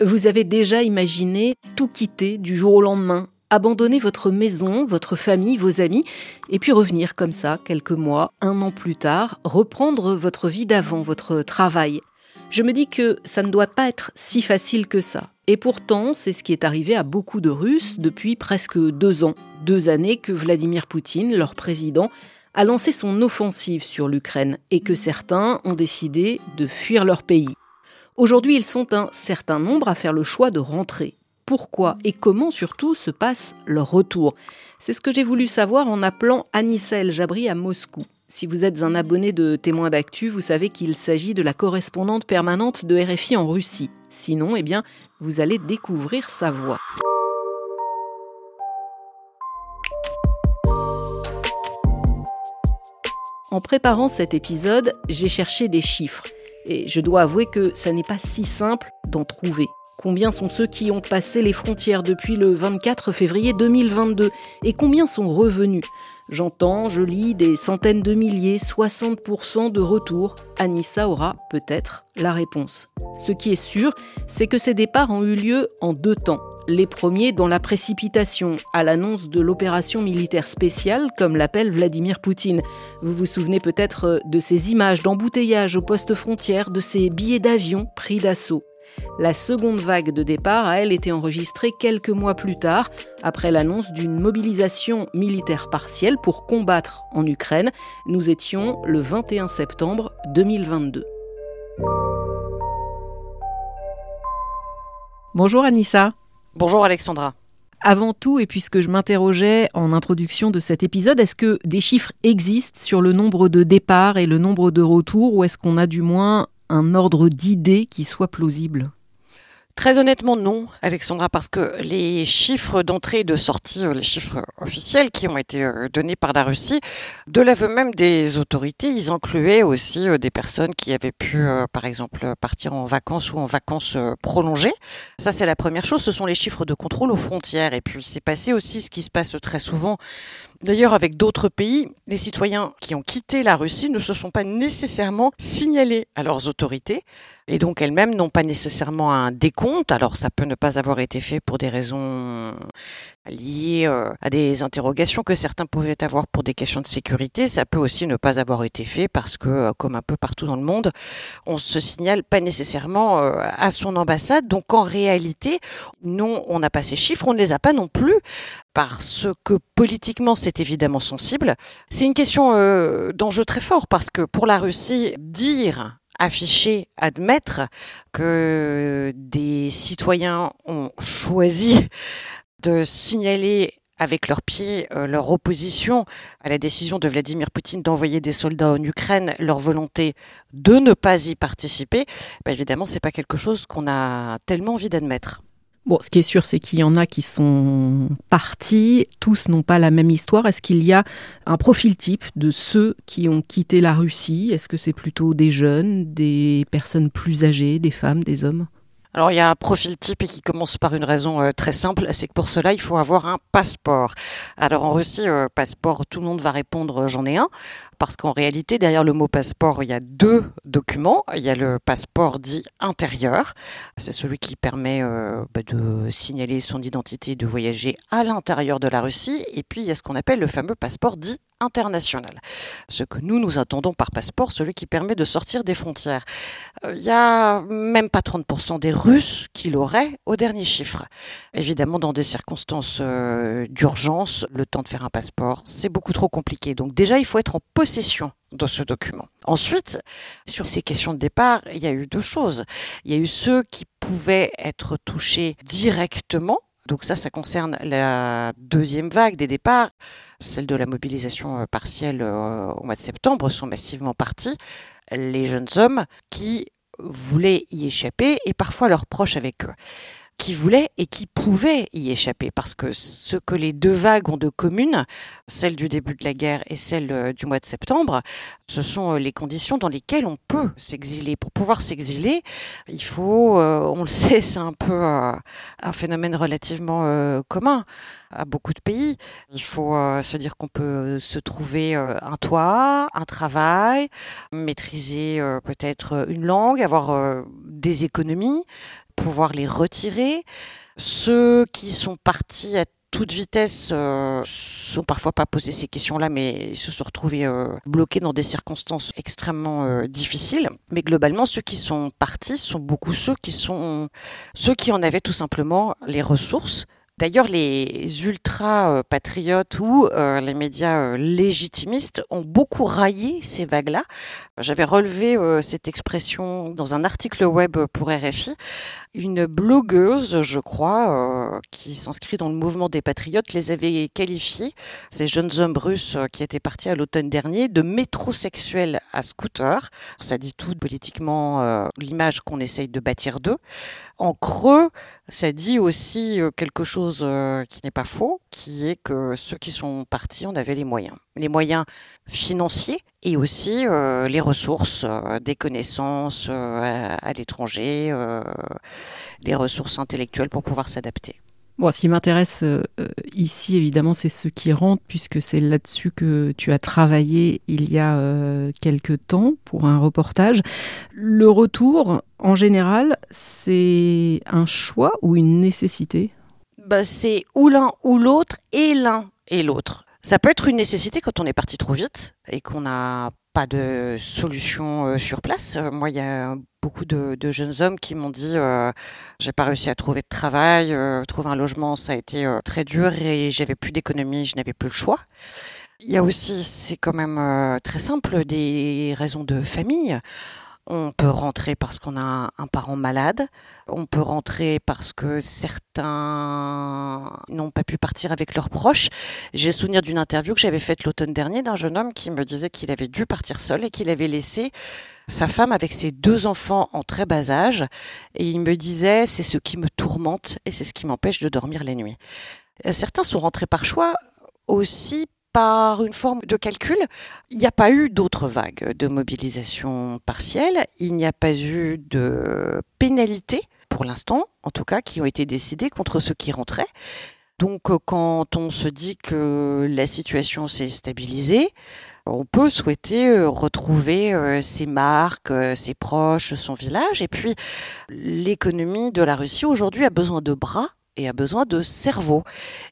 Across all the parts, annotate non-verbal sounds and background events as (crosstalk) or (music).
Vous avez déjà imaginé tout quitter du jour au lendemain, abandonner votre maison, votre famille, vos amis, et puis revenir comme ça, quelques mois, un an plus tard, reprendre votre vie d'avant, votre travail. Je me dis que ça ne doit pas être si facile que ça. Et pourtant, c'est ce qui est arrivé à beaucoup de Russes depuis presque deux ans. Deux années que Vladimir Poutine, leur président, a lancé son offensive sur l'Ukraine et que certains ont décidé de fuir leur pays. Aujourd'hui, ils sont un certain nombre à faire le choix de rentrer. Pourquoi et comment surtout se passe leur retour? C'est ce que j'ai voulu savoir en appelant Anissa El Jabri à Moscou. Si vous êtes un abonné de Témoins d'actu, vous savez qu'il s'agit de la correspondante permanente de RFI en Russie. Sinon, eh bien, vous allez découvrir sa voix. En préparant cet épisode, j'ai cherché des chiffres. Et je dois avouer que ça n'est pas si simple d'en trouver. Combien sont ceux qui ont passé les frontières depuis le 24 février 2022 Et combien sont revenus? J'entends, je lis des centaines de milliers, 60% de retour. Anissa aura peut-être la réponse. Ce qui est sûr, c'est que ces départs ont eu lieu en deux temps. Les premiers dans la précipitation, à l'annonce de l'opération militaire spéciale, comme l'appelle Vladimir Poutine. Vous vous souvenez peut-être de ces images d'embouteillage au poste frontière, de ces billets d'avion pris d'assaut. La seconde vague de départ a, elle, été enregistrée quelques mois plus tard, après l'annonce d'une mobilisation militaire partielle pour combattre en Ukraine. Nous étions le 21 septembre 2022. Bonjour Anissa. Bonjour Alexandra. Avant tout, et puisque je m'interrogeais en introduction de cet épisode, est-ce que des chiffres existent sur le nombre de départs et le nombre de retours, ou est-ce qu'on a du moins un ordre d'idées qui soit plausible? Très honnêtement, non, Alexandra, parce que les chiffres d'entrée et de sortie, euh, les chiffres officiels qui ont été euh, donnés par la Russie, de l'aveu même des autorités, ils incluaient aussi euh, des personnes qui avaient pu, par exemple, partir en vacances ou en vacances prolongées. Ça, c'est la première chose. Ce sont les chiffres de contrôle aux frontières. Et puis, c'est passé aussi ce qui se passe très souvent D'ailleurs, avec d'autres pays, les citoyens qui ont quitté la Russie ne se sont pas nécessairement signalés à leurs autorités et donc elles-mêmes n'ont pas nécessairement un décompte. Alors ça peut ne pas avoir été fait pour des raisons liées euh, à des interrogations que certains pouvaient avoir pour des questions de sécurité. Ça peut aussi ne pas avoir été fait parce que, euh, comme un peu partout dans le monde, on se signale pas nécessairement euh, à son ambassade. Donc en réalité, non, on n'a pas ces chiffres, on ne les a pas non plus parce que politiquement c'est évidemment sensible. C'est une question d'enjeu très fort parce que pour la Russie, dire afficher, admettre que des citoyens ont choisi de signaler avec leurs pieds euh, leur opposition à la décision de Vladimir Poutine d'envoyer des soldats en Ukraine, leur volonté de ne pas y participer, bah évidemment, c'est pas quelque chose qu'on a tellement envie d'admettre. Bon, ce qui est sûr, c'est qu'il y en a qui sont partis. Tous n'ont pas la même histoire. Est-ce qu'il y a un profil type de ceux qui ont quitté la Russie? Est-ce que c'est plutôt des jeunes, des personnes plus âgées, des femmes, des hommes? Alors il y a un profil type et qui commence par une raison euh, très simple, c'est que pour cela il faut avoir un passeport. Alors en Russie, euh, passeport, tout le monde va répondre euh, j'en ai un parce qu'en réalité, derrière le mot passeport, il y a deux documents. Il y a le passeport dit intérieur, c'est celui qui permet euh, bah, de signaler son identité, de voyager à l'intérieur de la Russie. Et puis, il y a ce qu'on appelle le fameux passeport dit international. Ce que nous, nous attendons par passeport, celui qui permet de sortir des frontières. Euh, il y a même pas 30% des Russes qui l'auraient au dernier chiffre. Évidemment, dans des circonstances euh, d'urgence, le temps de faire un passeport, c'est beaucoup trop compliqué. Donc déjà, il faut être en possession ce document. Ensuite, sur ces questions de départ, il y a eu deux choses. Il y a eu ceux qui pouvaient être touchés directement donc ça, ça concerne la deuxième vague des départs. Celle de la mobilisation euh, partielle euh, au mois de septembre sont massivement partis. Les jeunes hommes qui voulaient y échapper et parfois leurs proches avec eux qui voulaient et qui pouvaient y échapper. Parce que ce que les deux vagues ont de commune, celle du début de la guerre et celle euh, du mois de septembre, ce sont les conditions dans lesquelles on peut s'exiler. Pour pouvoir s'exiler, il faut, on le (laughs) sait, c'est un peu un phénomène relativement commun à beaucoup de pays. Il faut euh, se dire qu'on peut se trouver euh, un toit, un travail, maîtriser euh, peut-être une langue, avoir des économies pouvoir les retirer. Ceux qui sont partis à toute vitesse euh, sont parfois pas posé ces questions-là, mais se sont retrouvés euh, bloqués dans des circonstances extrêmement euh, difficiles. Mais globalement, ceux qui sont partis sont beaucoup ceux qui sont ceux qui en avaient tout simplement les ressources D'ailleurs, les ultra-patriotes ou euh, les médias légitimistes ont beaucoup raillé ces vagues-là. J'avais relevé cette expression dans un article web pour RFI. Une blogueuse, je crois, qui s'inscrit dans le mouvement des patriotes, les avait qualifiés, ces jeunes hommes russes qui étaient partis à l'automne dernier, de métrosexuels à scooter. Ça dit tout politiquement l'image qu'on essaye de bâtir d'eux. En creux, ça dit aussi euh, quelque chose euh, qui n'est pas faux, qui est que ceux qui sont partis, on avait les moyens. Les moyens financiers et aussi euh, les ressources, des connaissances à, l'étranger, les ressources intellectuelles pour pouvoir s'adapter. Bon, ce qui m'intéresse ici, évidemment, c'est ceux qui rentrent, puisque c'est là-dessus que tu as travaillé il y a quelques temps pour un reportage. Le retour, en général, c'est un choix ou une nécessité? Bah, C'est ou l'un ou l'autre, et l'un et l'autre. Ça peut être une nécessité quand on est parti trop vite et qu'on n'a pas de solution euh, sur place. Euh, moi, il y a beaucoup de, jeunes hommes qui m'ont dit euh, j'ai pas réussi à trouver de travail, trouver un logement, ça a été très dur et j'avais plus d'économie, je n'avais plus le choix. Il y a aussi, c'est quand même très simple, des raisons de famille. On peut rentrer parce qu'on a un parent malade. On peut rentrer parce que certains n'ont pas pu partir avec leurs proches. J'ai souvenir d'une interview que j'avais faite l'automne dernier d'un jeune homme qui me disait qu'il avait dû partir seul et qu'il avait laissé sa femme avec ses deux enfants en très bas âge. Et il me disait, c'est ce qui me tourmente et c'est ce qui m'empêche de dormir la nuit. Certains sont rentrés par choix aussi par une forme de calcul. Il n'y a pas eu d'autres vagues de mobilisation partielle, il n'y a pas eu de pénalités, pour l'instant, en tout cas, qui ont été décidées contre ceux qui rentraient. Donc euh, quand on se dit que la situation s'est stabilisée, on peut souhaiter euh, retrouver euh, ses marques, ses proches, son village. Et puis l'économie de la Russie aujourd'hui a besoin de bras et a besoin de cerveau.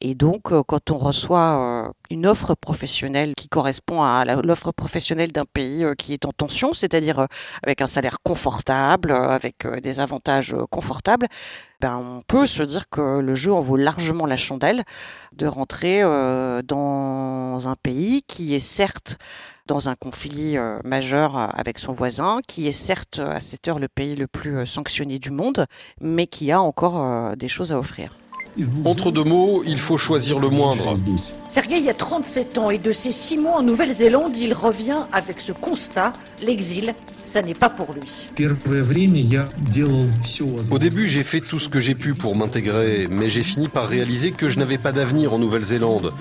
Et donc, euh, quand on reçoit euh, une offre professionnelle qui correspond à l'offre professionnelle d'un pays euh, qui est en tension, c'est-à-dire avec un salaire confortable, avec des avantages confortables, ben, on peut se dire que le jeu en vaut largement la chandelle de rentrer dans un pays qui est certes dans un conflit majeur avec son voisin, qui est certes à cette heure le pays le plus sanctionné du monde, mais qui a encore des choses à offrir. Entre deux mots, il faut choisir le moindre. Sergei a 37 ans et de ses six mois en Nouvelle-Zélande, il revient avec ce constat l'exil, ça n'est pas pour lui. Au début, j'ai fait tout ce que j'ai pu pour m'intégrer, mais j'ai fini par réaliser que je n'avais pas d'avenir en Nouvelle-Zélande.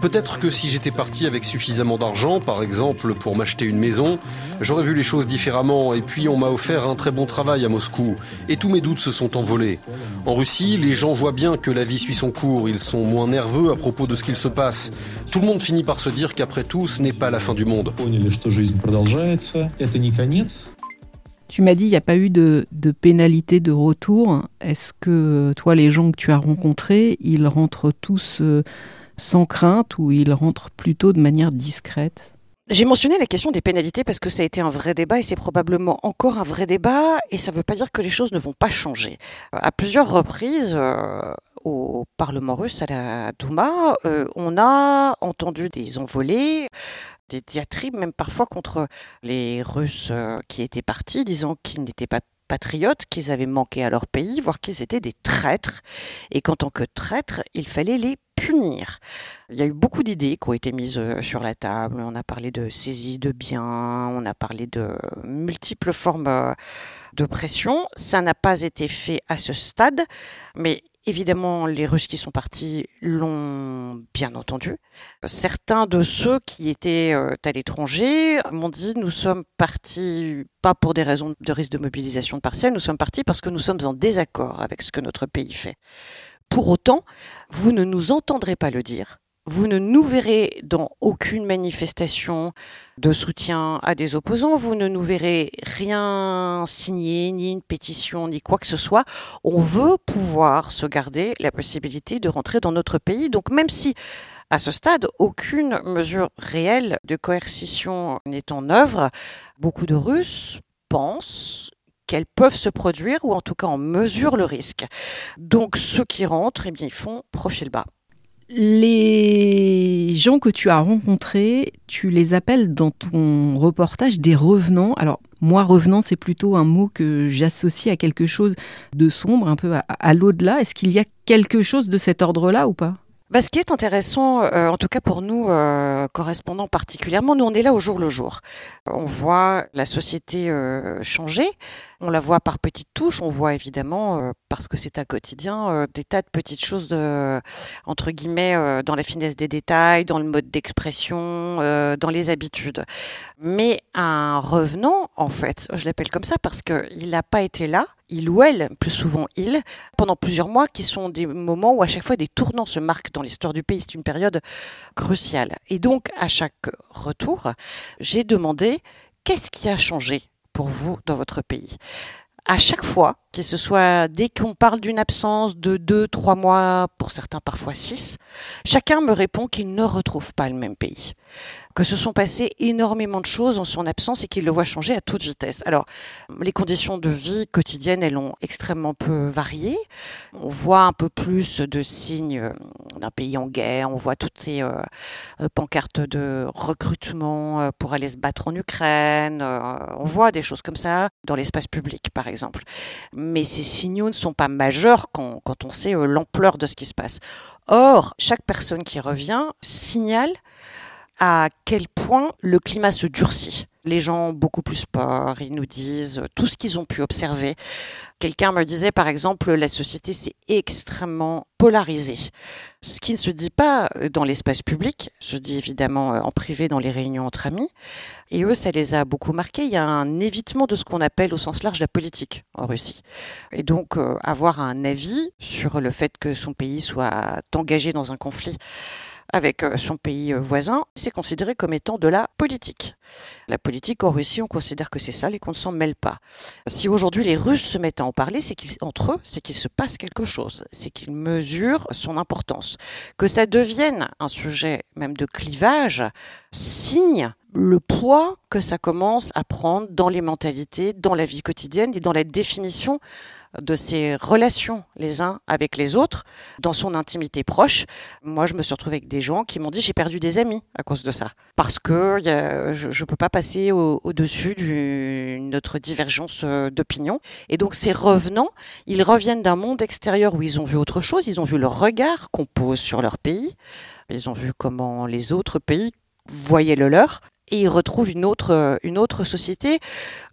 Peut-être que si j'étais parti avec suffisamment d'argent, par exemple pour m'acheter une maison, j'aurais vu les choses différemment, et puis on m'a offert un très bon travail à Moscou, et tous mes doutes se sont envolés. En Russie, les gens voient bien que la vie suit son cours, ils sont moins nerveux à propos de ce qu'il se passe. Tout le monde finit par se dire qu'après tout, ce n'est pas la fin du monde. Tu m'as dit il n'y a pas eu de, pénalité de retour. Est-ce que toi, les gens que tu as rencontrés, ils rentrent tous euh, sans crainte ou ils rentrent plutôt de manière discrète? J'ai mentionné la question des pénalités parce que ça a été un vrai débat et c'est probablement encore un vrai débat et ça ne veut pas dire que les choses ne vont pas changer. À plusieurs reprises, euh, au Parlement russe, à la Douma, euh, on a entendu des envolées, des diatribes, même parfois contre les Russes euh, qui étaient partis, disant qu'ils n'étaient pas patriotes, qu'ils avaient manqué à leur pays, voire qu'ils étaient des traîtres, et qu'en tant que traîtres, il fallait les punir. Il y a eu beaucoup d'idées qui ont été mises euh, sur la table. On a parlé de saisie de biens, on a parlé de multiples formes de pression. Ça n'a pas été fait à ce stade, mais Évidemment, les Russes qui sont partis l'ont bien entendu. Certains de ceux qui étaient euh, à l'étranger m'ont dit nous sommes partis pas pour des raisons de risque de mobilisation partielle, nous sommes partis parce que nous sommes en désaccord avec ce que notre pays fait. Pour autant, vous ne nous entendrez pas le dire, Vous ne nous verrez dans aucune manifestation de soutien à des opposants. Vous ne nous verrez rien signer, ni une pétition, ni quoi que ce soit. On veut pouvoir se garder la possibilité de rentrer dans notre pays. Donc même si à ce stade, aucune mesure réelle de coercition n'est en œuvre. Beaucoup de Russes pensent qu'elles peuvent se produire ou en tout cas en mesurent le risque. Donc ceux qui rentrent, eh bien, ils font profil bas. Les gens que tu as rencontrés, tu les appelles dans ton reportage des revenants. Alors, moi, revenant, c'est plutôt un mot que j'associe à quelque chose de sombre, un peu à, l'au-delà. Est-ce qu'il y a quelque chose de cet ordre-là ou pas? Bah, ce qui est intéressant, euh, en tout cas pour nous, euh, correspondants particulièrement, nous on est là au jour le jour. On voit la société euh, changer, on la voit par petites touches, on voit évidemment, parce que c'est un quotidien, euh, des tas de petites choses, de, entre guillemets, euh, dans la finesse des détails, dans le mode d'expression, dans les habitudes. Mais un revenant, en fait, je l'appelle comme ça parce qu'il n'a pas été là, il ou elle, plus souvent il, pendant plusieurs mois, qui sont des moments où à chaque fois des tournants se marquent dans l'histoire du pays. C'est une période cruciale. Et donc, à chaque retour, j'ai demandé qu'est-ce qui a changé pour vous dans votre pays? À chaque fois, que ce soit dès qu'on parle d'une absence de deux, trois mois, pour certains parfois six, chacun me répond qu'il ne retrouve pas le même pays que se sont passées énormément de choses en son absence et qu'il le voit changer à toute vitesse. Alors, les conditions de vie quotidiennes, elles ont extrêmement peu varié. On voit un peu plus de signes euh, d'un pays en guerre, on voit toutes ces euh, euh, pancartes de recrutement pour aller se battre en Ukraine, on voit des choses comme ça dans l'espace public, par exemple. Mais ces signaux ne sont pas majeurs quand, on sait l'ampleur de ce qui se passe. Or, chaque personne qui revient signale à quel point le climat se durcit. Les gens ont beaucoup plus peur, ils nous disent tout ce qu'ils ont pu observer. Quelqu'un me disait par exemple, la société s'est extrêmement polarisée. Ce qui ne se dit pas dans l'espace public, se dit évidemment en privé dans les réunions entre amis. Et eux, ça les a beaucoup marqués. Il y a un évitement de ce qu'on appelle au sens large la politique en Russie. Et donc, euh, avoir un avis sur le fait que son pays soit engagé dans un conflit avec euh, son pays euh, voisin, c'est considéré comme étant de la politique. La politique en Russie, on considère que c'est ça et qu'on ne s'en mêle pas. Si aujourd'hui les Russes se mettent à en parler, c'est qu'entre eux, c'est qu'il se passe quelque chose, c'est qu'ils mesurent son importance. Que ça devienne un sujet même de clivage signe le poids que ça commence à prendre dans les mentalités, dans la vie quotidienne et dans la définition de ses relations les uns avec les autres, dans son intimité proche. Moi, je me suis retrouvée avec des gens qui m'ont dit j'ai perdu des amis à cause de ça, parce que je ne peux pas passer au-dessus d'une autre divergence euh, d'opinion. Et donc ces revenants, ils reviennent d'un monde extérieur où ils ont vu autre chose, ils ont vu le regard qu'on pose sur leur pays, ils ont vu comment les autres pays voyaient le leur et ils retrouvent une autre, une autre société.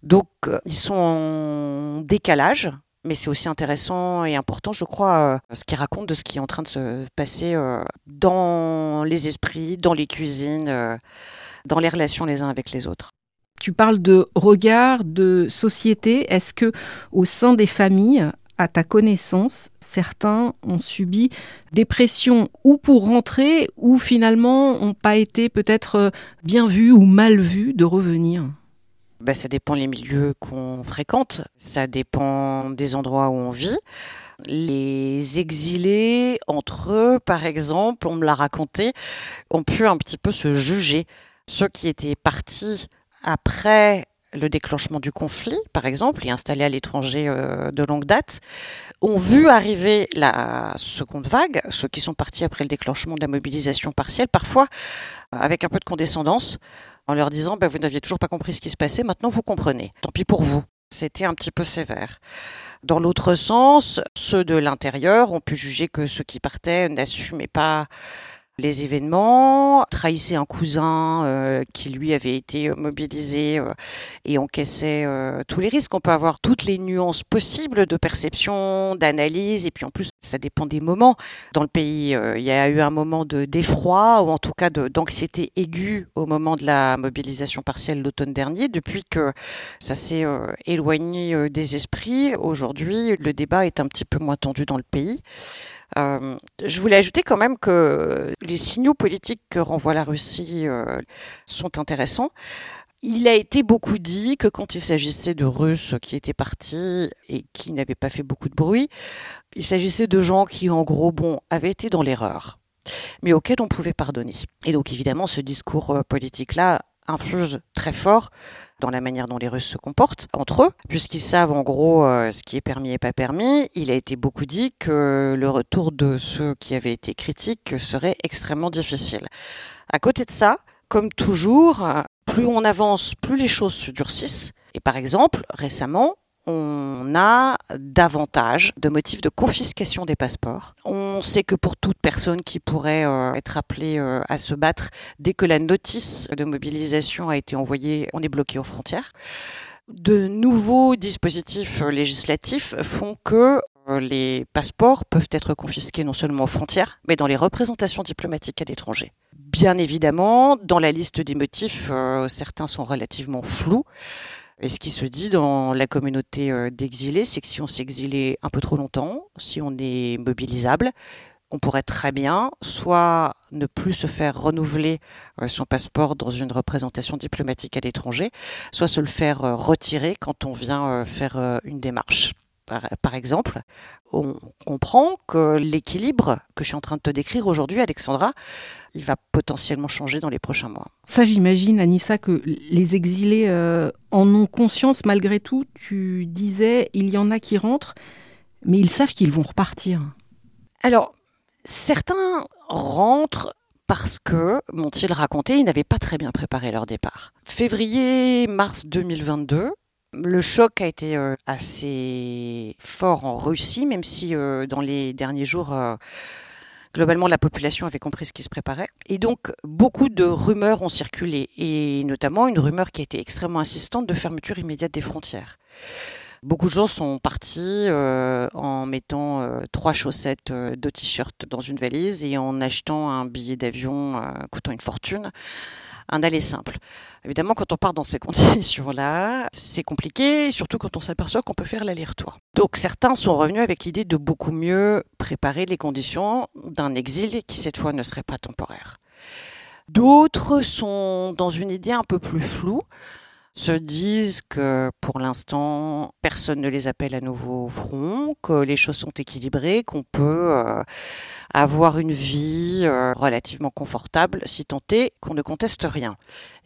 Donc, euh, ils sont en décalage mais c'est aussi intéressant et important, je crois, euh, ce qu'il raconte de ce qui est en train de se passer euh, dans les esprits, dans les cuisines, euh, dans les relations les uns avec les autres. Tu parles de regard, de société. Est-ce que au sein des familles, à ta connaissance, certains ont subi des pressions ou pour rentrer ou finalement n'ont pas été peut-être bien vus ou mal vus de revenir? Bah, ça dépend les milieux qu'on fréquente, ça dépend des endroits où on vit. Les exilés, entre eux, par exemple, on me l'a raconté, ont pu un petit peu se juger. Ceux qui étaient partis après le déclenchement du conflit, par exemple, et installés à l'étranger euh, de longue date, ont vu arriver la seconde vague, ceux qui sont partis après le déclenchement de la mobilisation partielle, parfois avec un peu de condescendance, en leur disant bah, Vous n'aviez toujours pas compris ce qui se passait, maintenant vous comprenez. Tant pis pour vous. C'était un petit peu sévère. Dans l'autre sens, ceux de l'intérieur ont pu juger que ceux qui partaient n'assumaient pas les événements, trahissait un cousin euh, qui lui avait été euh, mobilisé euh, et encaissait tous les risques. On peut avoir toutes les nuances possibles de perception, d'analyse, et puis en plus, ça dépend des moments. Dans le pays, il y a eu un moment de d'effroi, ou en tout cas d'anxiété aiguë au moment de la mobilisation partielle l'automne dernier. Depuis que ça s'est éloigné des esprits, aujourd'hui, le débat est un petit peu moins tendu dans le pays. Euh, je voulais ajouter quand même que les signaux politiques que renvoie la Russie euh, sont intéressants. Il a été beaucoup dit que quand il s'agissait de Russes qui étaient partis et qui n'avaient pas fait beaucoup de bruit, il s'agissait de gens qui, en gros, bon, avaient été dans l'erreur, mais auxquels on pouvait pardonner. Et donc, évidemment, ce discours euh, politique-là infuse très fort dans la manière dont les Russes se comportent entre eux, puisqu'ils savent en gros euh, ce qui est permis et pas permis. Il a été beaucoup dit que le retour de ceux qui avaient été critiques serait extrêmement difficile. À côté de ça, comme toujours, plus on avance, plus les choses se durcissent. Et par exemple, récemment, on a davantage de motifs de confiscation des passeports. On sait que pour toute personne qui pourrait euh, être appelée euh, à se battre, dès que la notice de mobilisation a été envoyée, on est bloqué aux frontières. De nouveaux dispositifs législatifs font que euh, les passeports peuvent être confisqués non seulement aux frontières, mais dans les représentations diplomatiques à l'étranger. Bien évidemment, dans la liste des motifs, certains sont relativement flous. Et ce qui se dit dans la communauté euh, d'exilés, c'est que si on exilé un peu trop longtemps, si on est mobilisable, on pourrait très bien soit ne plus se faire renouveler euh, son passeport dans une représentation diplomatique à l'étranger, soit se le faire euh, retirer quand on vient faire une démarche par, exemple, on comprend que l'équilibre que je suis en train de te décrire aujourd'hui, Alexandra, il va potentiellement changer dans les prochains mois. Ça, j'imagine, Anissa, que les exilés euh, en ont conscience malgré tout. Tu disais, il y en a qui rentrent, mais ils savent qu'ils vont repartir. Alors, certains rentrent parce que, m'ont-ils raconté, ils n'avaient pas très bien préparé leur départ. Février-mars 2022, le choc a été euh, assez fort en Russie, même si euh, dans les derniers jours, euh, globalement, la population avait compris ce qui se préparait. Et donc, beaucoup de rumeurs ont circulé, et notamment une rumeur qui a été extrêmement insistante de fermeture immédiate des frontières. Beaucoup de gens sont partis en mettant trois chaussettes, deux t-shirts dans une valise et en achetant un billet d'avion coûtant une fortune un aller simple. Évidemment, quand on part dans ces (laughs) conditions-là, c'est compliqué, surtout quand on s'aperçoit qu'on peut faire l'aller-retour. Donc certains sont revenus avec l'idée de beaucoup mieux préparer les conditions d'un exil qui cette fois ne serait pas temporaire. D'autres sont dans une idée un peu plus floue se disent que pour l'instant, personne ne les appelle à nouveau au front, que les choses sont équilibrées, qu'on peut euh, avoir une vie euh, relativement confortable si tant est qu'on ne conteste rien.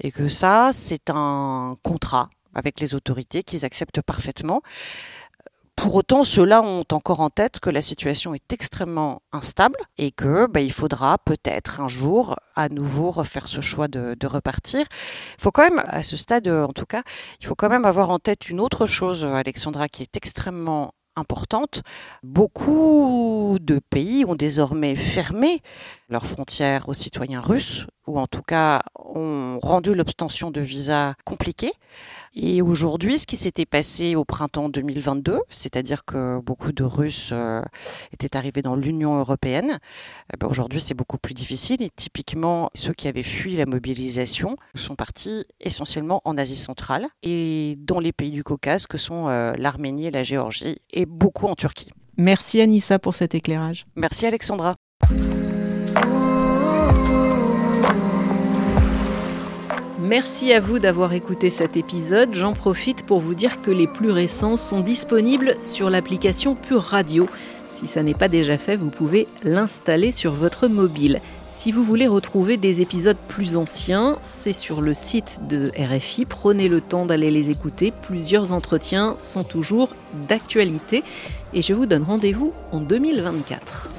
Et que ça, c'est un contrat avec les autorités qu'ils acceptent parfaitement. Pour autant, ceux-là ont encore en tête que la situation est extrêmement instable et que bah, il faudra peut-être un jour à nouveau refaire ce choix de, de, repartir. Il faut quand même, à ce stade en tout cas, il faut quand même avoir en tête une autre chose, Alexandra, qui est extrêmement importante. Beaucoup de pays ont désormais fermé leurs frontières aux citoyens russes, ou en tout cas ont rendu l'obtention de visa compliquée. Et aujourd'hui, ce qui s'était passé au printemps 2022, c'est-à-dire que beaucoup de Russes euh, étaient arrivés dans l'Union européenne, eh ben, aujourd'hui c'est beaucoup plus difficile. Et typiquement, ceux qui avaient fui la mobilisation sont partis essentiellement en Asie centrale et dans les pays du Caucase que sont euh, l'Arménie et la Géorgie, et beaucoup en Turquie. Merci Anissa pour cet éclairage. Merci Alexandra. Merci à vous d'avoir écouté cet épisode. J'en profite pour vous dire que les plus récents sont disponibles sur l'application Pure Radio. Si ça n'est pas déjà fait, vous pouvez l'installer sur votre mobile. Si vous voulez retrouver des épisodes plus anciens, c'est sur le site de RFI. Prenez le temps d'aller les écouter. Plusieurs entretiens sont toujours d'actualité. Et je vous donne rendez-vous en 2024.